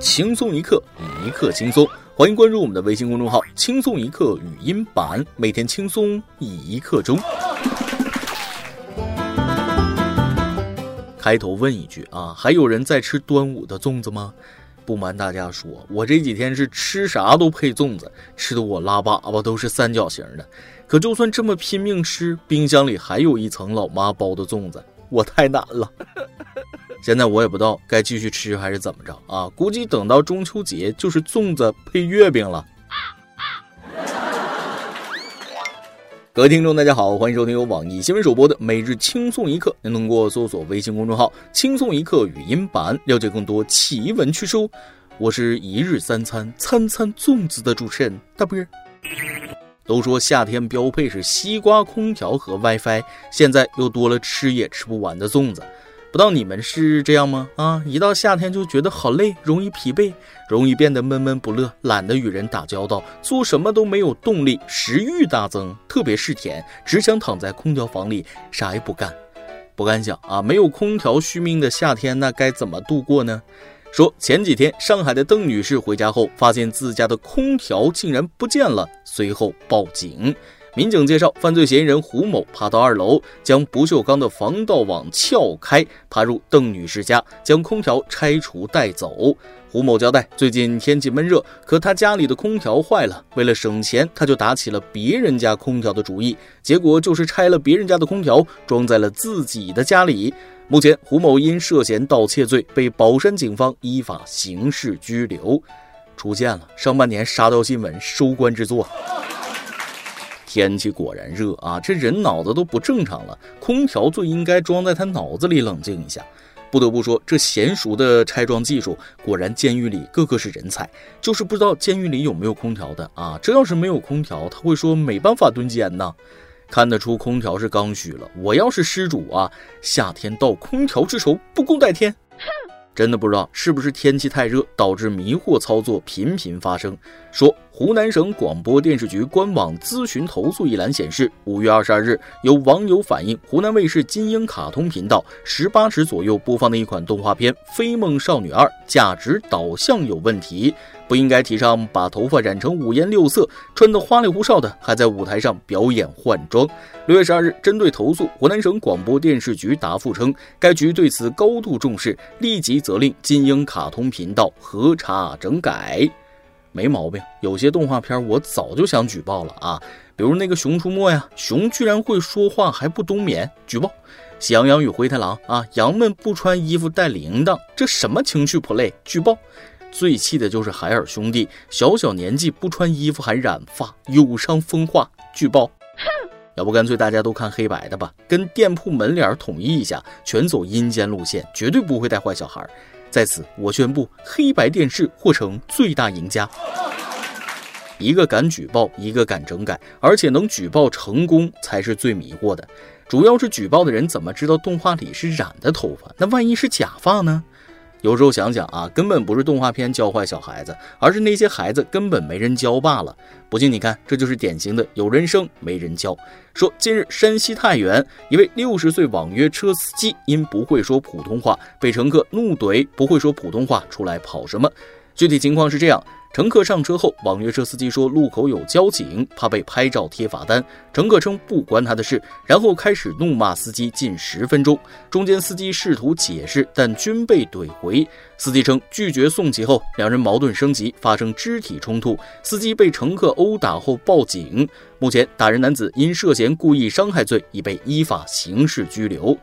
轻松一刻，一刻轻松。欢迎关注我们的微信公众号“轻松一刻语音版”，每天轻松一刻钟。开头问一句啊，还有人在吃端午的粽子吗？不瞒大家说，我这几天是吃啥都配粽子，吃的我拉粑粑都是三角形的。可就算这么拼命吃，冰箱里还有一层老妈包的粽子，我太难了。现在我也不知道该继续吃还是怎么着啊！估计等到中秋节就是粽子配月饼了。各位听众，大家好，欢迎收听由网易新闻首播的每日轻松一刻。您通过搜索微信公众号“轻松一刻”语音版了解更多奇闻趣事。我是一日三餐餐餐粽子的主持人大波儿。都说夏天标配是西瓜、空调和 WiFi，现在又多了吃也吃不完的粽子。不知道你们是这样吗？啊，一到夏天就觉得好累，容易疲惫，容易变得闷闷不乐，懒得与人打交道，做什么都没有动力，食欲大增，特别是甜，只想躺在空调房里啥也不干。不敢想啊，没有空调续命的夏天，那该怎么度过呢？说前几天上海的邓女士回家后，发现自家的空调竟然不见了，随后报警。民警介绍，犯罪嫌疑人胡某爬到二楼，将不锈钢的防盗网撬开，爬入邓女士家，将空调拆除带走。胡某交代，最近天气闷热，可他家里的空调坏了，为了省钱，他就打起了别人家空调的主意，结果就是拆了别人家的空调，装在了自己的家里。目前，胡某因涉嫌盗窃罪被宝山警方依法刑事拘留。出现了上半年沙雕新闻收官之作。天气果然热啊，这人脑子都不正常了。空调最应该装在他脑子里冷静一下。不得不说，这娴熟的拆装技术，果然监狱里个个是人才。就是不知道监狱里有没有空调的啊？这要是没有空调，他会说没办法蹲监呢。看得出空调是刚需了。我要是失主啊，夏天到空调之仇不共戴天。真的不知道是不是天气太热导致迷惑操作频频发生。说湖南省广播电视局官网咨询投诉一栏显示，五月二十二日，有网友反映湖南卫视金鹰卡通频道十八时左右播放的一款动画片《飞梦少女二》价值导向有问题。不应该提倡把头发染成五颜六色，穿得花里胡哨的，还在舞台上表演换装。六月十二日，针对投诉，湖南省广播电视局答复称，该局对此高度重视，立即责令金鹰卡通频道核查整改。没毛病，有些动画片我早就想举报了啊，比如那个《熊出没》呀，熊居然会说话还不冬眠，举报；《喜羊羊与灰太狼》啊，羊们不穿衣服带铃铛，这什么情趣 play，举报。最气的就是海尔兄弟，小小年纪不穿衣服还染发，有伤风化，举报。哼，要不干脆大家都看黑白的吧，跟店铺门脸统一一下，全走阴间路线，绝对不会带坏小孩。在此，我宣布黑白电视或成最大赢家。一个敢举报，一个敢整改，而且能举报成功才是最迷惑的。主要是举报的人怎么知道动画里是染的头发？那万一是假发呢？有时候想想啊，根本不是动画片教坏小孩子，而是那些孩子根本没人教罢了。不信你看，这就是典型的有人生没人教。说近日山西太原一位六十岁网约车司机因不会说普通话，被乘客怒怼不会说普通话出来跑什么。具体情况是这样。乘客上车后，网约车司机说路口有交警，怕被拍照贴罚单。乘客称不关他的事，然后开始怒骂司机近十分钟。中间司机试图解释，但均被怼回。司机称拒绝送起后，两人矛盾升级，发生肢体冲突。司机被乘客殴打后报警。目前，打人男子因涉嫌故意伤害罪已被依法刑事拘留。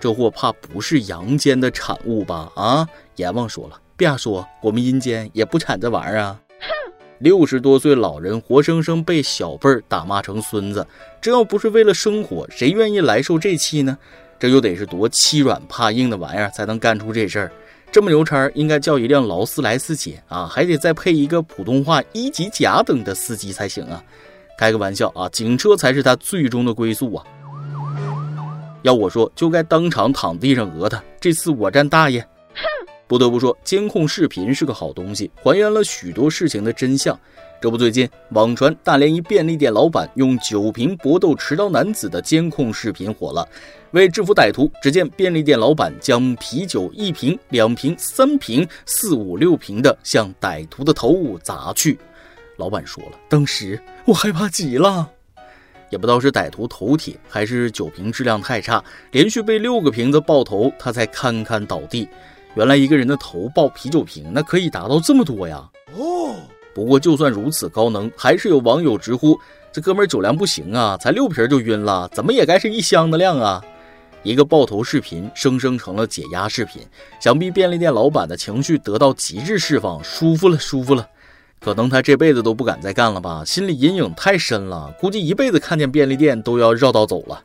这货怕不是阳间的产物吧？啊，阎王说了。别说，我们阴间也不产这玩意儿啊！六十多岁老人活生生被小辈儿打骂成孙子，这要不是为了生活，谁愿意来受这气呢？这又得是多欺软怕硬的玩意儿才能干出这事儿？这么牛叉，应该叫一辆劳斯莱斯姐啊，还得再配一个普通话一级甲等的司机才行啊！开个玩笑啊，警车才是他最终的归宿啊！要我说，就该当场躺地上讹他，这次我占大爷！不得不说，监控视频是个好东西，还原了许多事情的真相。这不，最近网传大连一便利店老板用酒瓶搏斗持刀男子的监控视频火了。为制服歹徒，只见便利店老板将啤酒一瓶、两瓶、三瓶、四五六瓶的向歹徒的头部砸去。老板说了，当时我害怕极了。也不知道是歹徒头铁，还是酒瓶质量太差，连续被六个瓶子爆头，他才堪堪倒地。原来一个人的头爆啤酒瓶，那可以达到这么多呀！哦，不过就算如此高能，还是有网友直呼这哥们酒量不行啊，才六瓶就晕了，怎么也该是一箱的量啊！一个爆头视频生生成了解压视频，想必便利店老板的情绪得到极致释放，舒服了，舒服了。可能他这辈子都不敢再干了吧，心理阴影太深了，估计一辈子看见便利店都要绕道走了。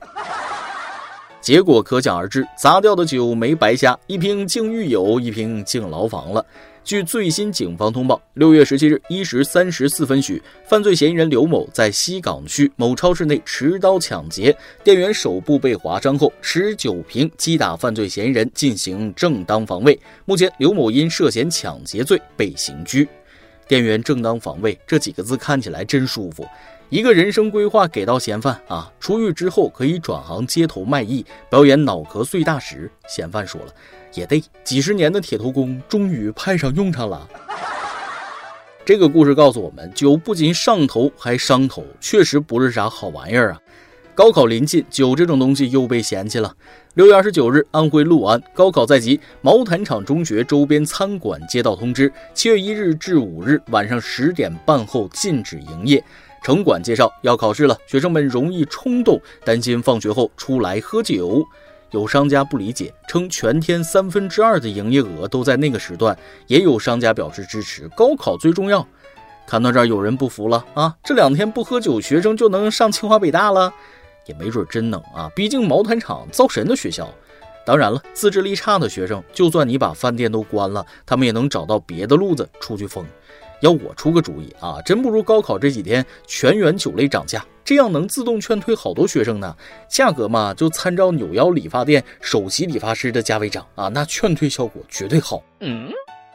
结果可想而知，砸掉的酒没白瞎，一瓶敬狱友，一瓶敬牢房了。据最新警方通报，六月十七日一时三十四分许，犯罪嫌疑人刘某在西岗区某超市内持刀抢劫，店员手部被划伤后，持酒瓶击打犯罪嫌疑人进行正当防卫。目前，刘某因涉嫌抢劫罪被刑拘。店员正当防卫这几个字看起来真舒服，一个人生规划给到嫌犯啊，出狱之后可以转行街头卖艺，表演脑壳碎大石。嫌犯说了，也对，几十年的铁头功终于派上用场了。这个故事告诉我们，酒不仅上头还伤头，确实不是啥好玩意儿啊。高考临近，酒这种东西又被嫌弃了。六月二十九日，安徽六安高考在即，毛坦厂中学周边餐馆接到通知，七月一日至五日晚上十点半后禁止营业。城管介绍要考试了，学生们容易冲动，担心放学后出来喝酒。有商家不理解，称全天三分之二的营业额都在那个时段。也有商家表示支持，高考最重要。看到这儿，有人不服了啊！这两天不喝酒，学生就能上清华北大了？也没准真能啊！毕竟毛坦厂造神的学校。当然了，自制力差的学生，就算你把饭店都关了，他们也能找到别的路子出去疯。要我出个主意啊，真不如高考这几天全员酒类涨价，这样能自动劝退好多学生呢。价格嘛，就参照扭腰理发店首席理发师的价位涨啊，那劝退效果绝对好。嗯。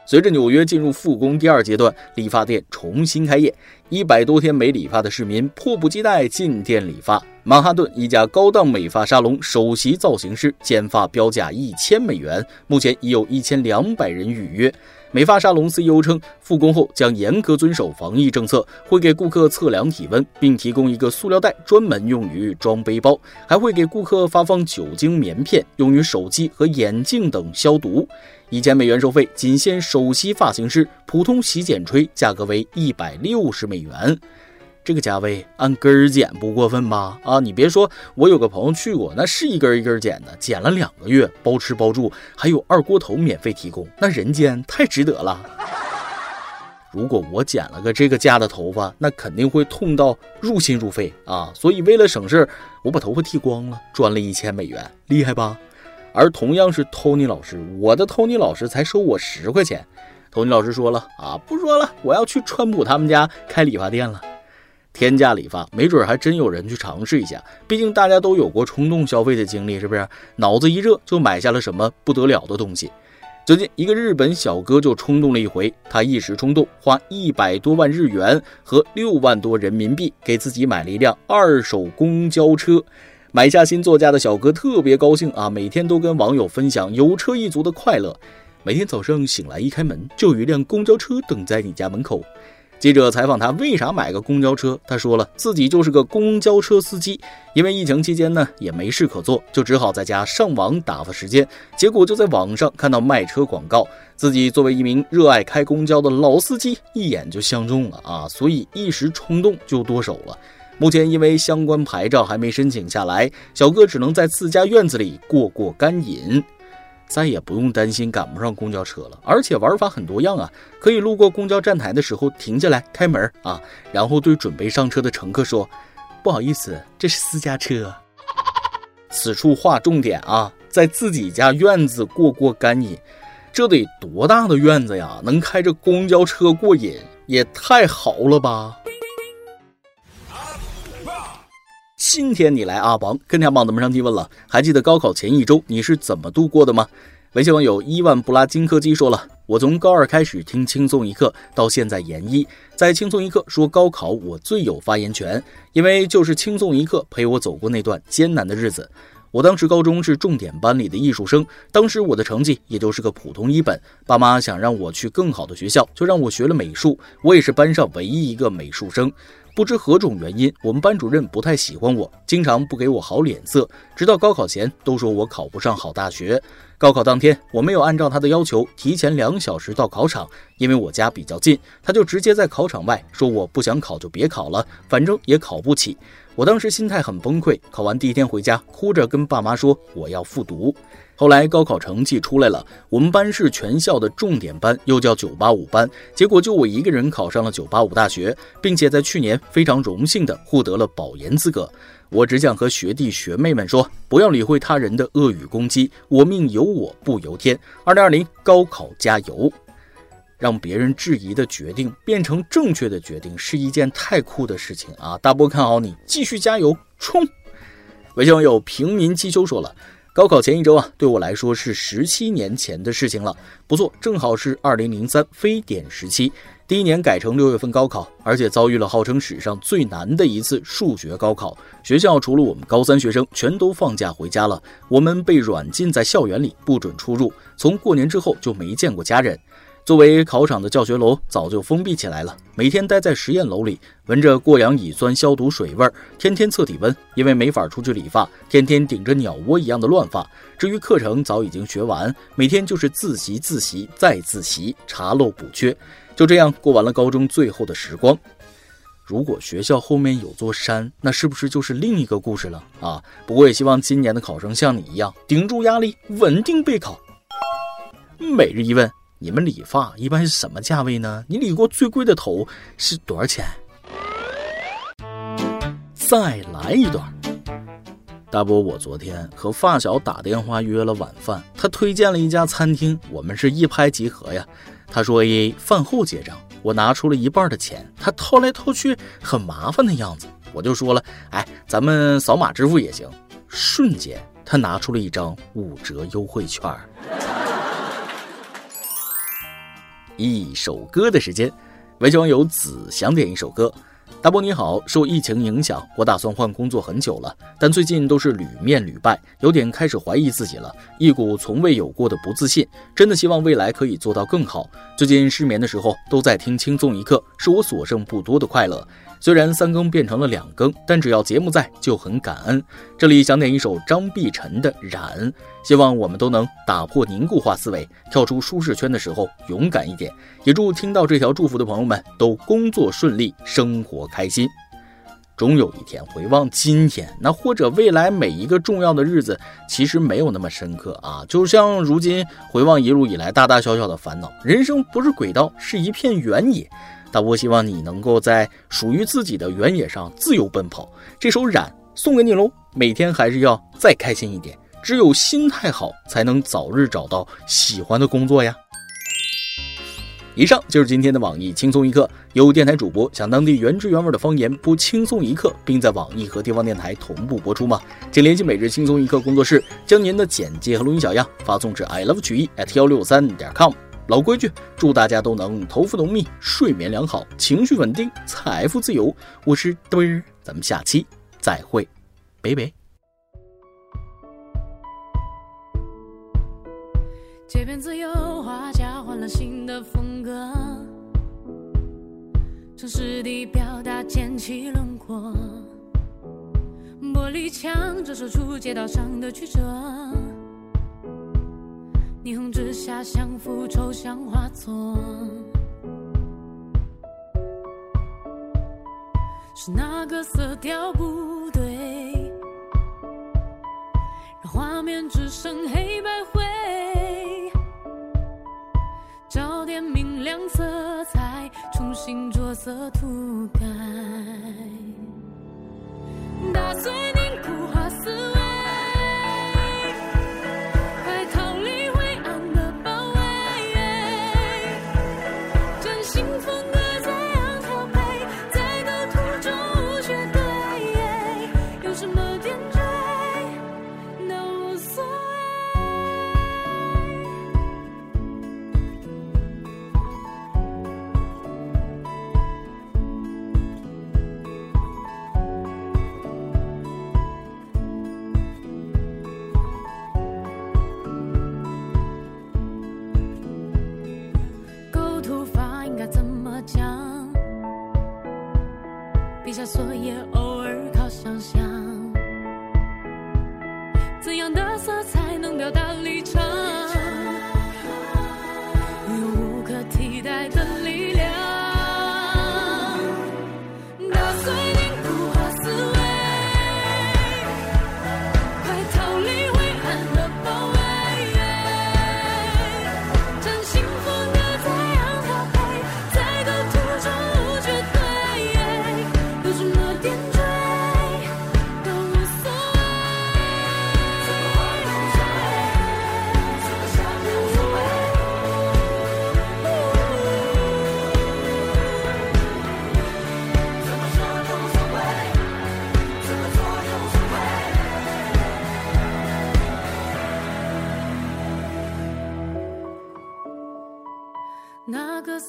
随着纽约进入复工第二阶段，理发店重新开业，一百多天没理发的市民迫不及待进店理发。曼哈顿一家高档美发沙龙首席造型师剪发标价一千美元，目前已有一千两百人预约。美发沙龙 CEO 称，复工后将严格遵守防疫政策，会给顾客测量体温，并提供一个塑料袋专门用于装背包，还会给顾客发放酒精棉片，用于手机和眼镜等消毒。一千美元收费，仅限首席发型师，普通洗剪吹价格为一百六十美元。这个价位按根儿剪不过分吧？啊，你别说，我有个朋友去过，那是一根一根剪的，剪了两个月，包吃包住，还有二锅头免费提供，那人间太值得了。如果我剪了个这个价的头发，那肯定会痛到入心入肺啊！所以为了省事，我把头发剃光了，赚了一千美元，厉害吧？而同样是 Tony 老师，我的 Tony 老师才收我十块钱。Tony 老师说了啊，不说了，我要去川普他们家开理发店了。天价理发，没准还真有人去尝试一下。毕竟大家都有过冲动消费的经历，是不是？脑子一热就买下了什么不得了的东西。最近，一个日本小哥就冲动了一回，他一时冲动，花一百多万日元和六万多人民币给自己买了一辆二手公交车。买下新座驾的小哥特别高兴啊，每天都跟网友分享有车一族的快乐。每天早上醒来一开门，就有一辆公交车等在你家门口。记者采访他为啥买个公交车，他说了自己就是个公交车司机，因为疫情期间呢也没事可做，就只好在家上网打发时间。结果就在网上看到卖车广告，自己作为一名热爱开公交的老司机，一眼就相中了啊，所以一时冲动就剁手了。目前因为相关牌照还没申请下来，小哥只能在自家院子里过过干瘾。再也不用担心赶不上公交车了，而且玩法很多样啊！可以路过公交站台的时候停下来开门啊，然后对准备上车的乘客说：“不好意思，这是私家车。”此处划重点啊，在自己家院子过过干瘾，这得多大的院子呀？能开着公交车过瘾，也太豪了吧！今天你来阿王跟天宝子们上提问了，还记得高考前一周你是怎么度过的吗？微信网友伊万布拉金科基说了：“我从高二开始听轻松一刻，到现在研一，在轻松一刻说高考，我最有发言权，因为就是轻松一刻陪我走过那段艰难的日子。我当时高中是重点班里的艺术生，当时我的成绩也就是个普通一本，爸妈想让我去更好的学校，就让我学了美术，我也是班上唯一一个美术生。”不知何种原因，我们班主任不太喜欢我，经常不给我好脸色，直到高考前都说我考不上好大学。高考当天，我没有按照他的要求提前两小时到考场，因为我家比较近，他就直接在考场外说我不想考就别考了，反正也考不起。我当时心态很崩溃，考完第一天回家，哭着跟爸妈说我要复读。后来高考成绩出来了，我们班是全校的重点班，又叫九八五班。结果就我一个人考上了九八五大学，并且在去年非常荣幸的获得了保研资格。我只想和学弟学妹们说，不要理会他人的恶语攻击，我命由我不由天。二零二零高考加油！让别人质疑的决定变成正确的决定，是一件太酷的事情啊！大波看好你，继续加油冲！微信网友平民汽修说了。高考前一周啊，对我来说是十七年前的事情了。不错，正好是二零零三非典时期，第一年改成六月份高考，而且遭遇了号称史上最难的一次数学高考。学校除了我们高三学生，全都放假回家了，我们被软禁在校园里，不准出入。从过年之后就没见过家人。作为考场的教学楼早就封闭起来了，每天待在实验楼里，闻着过氧乙酸消毒水味儿，天天测体温，因为没法出去理发，天天顶着鸟窝一样的乱发。至于课程早已经学完，每天就是自习自习再自习，查漏补缺，就这样过完了高中最后的时光。如果学校后面有座山，那是不是就是另一个故事了啊？不过也希望今年的考生像你一样，顶住压力，稳定备考。每日一问。你们理发一般是什么价位呢？你理过最贵的头是多少钱？再来一段。大伯，我昨天和发小打电话约了晚饭，他推荐了一家餐厅，我们是一拍即合呀。他说 A 饭后结账，我拿出了一半的钱，他掏来掏去很麻烦的样子，我就说了，哎，咱们扫码支付也行。瞬间，他拿出了一张五折优惠券。一首歌的时间，微信网友子想点一首歌。大波你好，受疫情影响，我打算换工作很久了，但最近都是屡面屡败，有点开始怀疑自己了，一股从未有过的不自信。真的希望未来可以做到更好。最近失眠的时候都在听轻松一刻，是我所剩不多的快乐。虽然三更变成了两更，但只要节目在就很感恩。这里想点一首张碧晨的《染》，希望我们都能打破凝固化思维，跳出舒适圈的时候勇敢一点。也祝听到这条祝福的朋友们都工作顺利，生活开心。终有一天回望今天，那或者未来每一个重要的日子，其实没有那么深刻啊。就像如今回望一路以来大大小小的烦恼，人生不是轨道，是一片原野。大波希望你能够在属于自己的原野上自由奔跑。这首《染》送给你喽，每天还是要再开心一点。只有心态好，才能早日找到喜欢的工作呀。以上就是今天的网易轻松一刻，有电台主播讲当地原汁原味的方言播轻松一刻，并在网易和地方电台同步播出吗？请联系每日轻松一刻工作室，将您的简介和录音小样发送至 i love 曲艺 at 幺六三点 com。老规矩，祝大家都能头发浓密、睡眠良好、情绪稳定、财富自由。我是嘚儿，咱们下期再会，拜拜。街边自由画家换了新的风格，城市地表达尖起轮廓，玻璃墙折射出街道上的曲折。霓虹之下，相扶抽象画作，是哪个色调不对，让画面只剩黑白灰？亮色彩，重新着色涂改，打碎凝固化思色才能表达立场。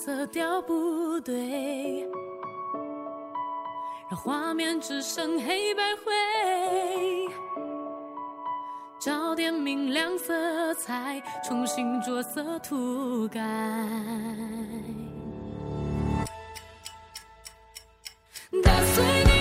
色调不对，让画面只剩黑白灰，找点明亮色彩，重新着色涂改。打碎你。